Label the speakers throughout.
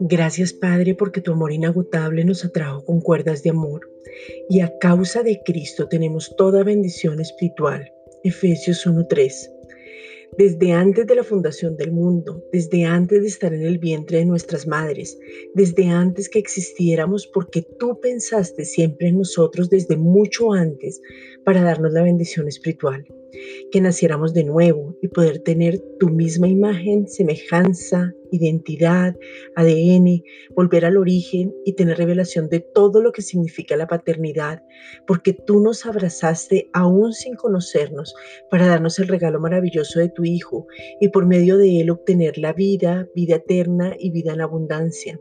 Speaker 1: Gracias Padre porque tu amor inagotable nos atrajo con cuerdas de amor y a causa de Cristo tenemos toda bendición espiritual. Efesios 1:3. Desde antes de la fundación del mundo, desde antes de estar en el vientre de nuestras madres, desde antes que existiéramos porque tú pensaste siempre en nosotros desde mucho antes para darnos la bendición espiritual que naciéramos de nuevo y poder tener tu misma imagen, semejanza, identidad, ADN, volver al origen y tener revelación de todo lo que significa la paternidad, porque tú nos abrazaste aún sin conocernos para darnos el regalo maravilloso de tu Hijo y por medio de él obtener la vida, vida eterna y vida en abundancia.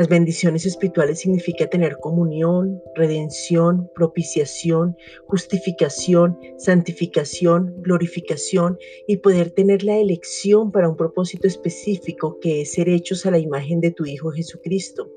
Speaker 1: Las bendiciones espirituales significa tener comunión, redención, propiciación, justificación, santificación, glorificación y poder tener la elección para un propósito específico que es ser hechos a la imagen de tu Hijo Jesucristo.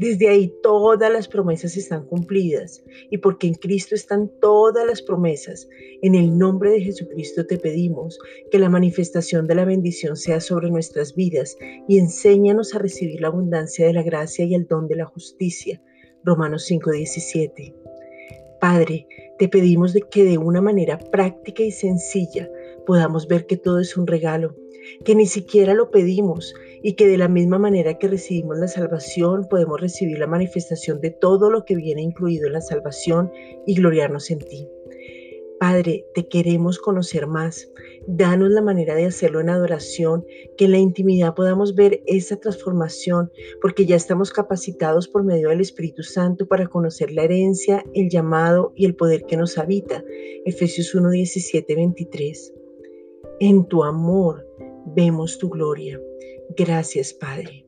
Speaker 1: Desde ahí todas las promesas están cumplidas y porque en Cristo están todas las promesas, en el nombre de Jesucristo te pedimos que la manifestación de la bendición sea sobre nuestras vidas y enséñanos a recibir la abundancia de la gracia y el don de la justicia. Romanos 5:17. Padre, te pedimos de que de una manera práctica y sencilla podamos ver que todo es un regalo, que ni siquiera lo pedimos y que de la misma manera que recibimos la salvación podemos recibir la manifestación de todo lo que viene incluido en la salvación y gloriarnos en ti. Padre, te queremos conocer más. Danos la manera de hacerlo en adoración, que en la intimidad podamos ver esa transformación, porque ya estamos capacitados por medio del Espíritu Santo para conocer la herencia, el llamado y el poder que nos habita. Efesios 1, 17, 23. En tu amor vemos tu gloria. Gracias, Padre.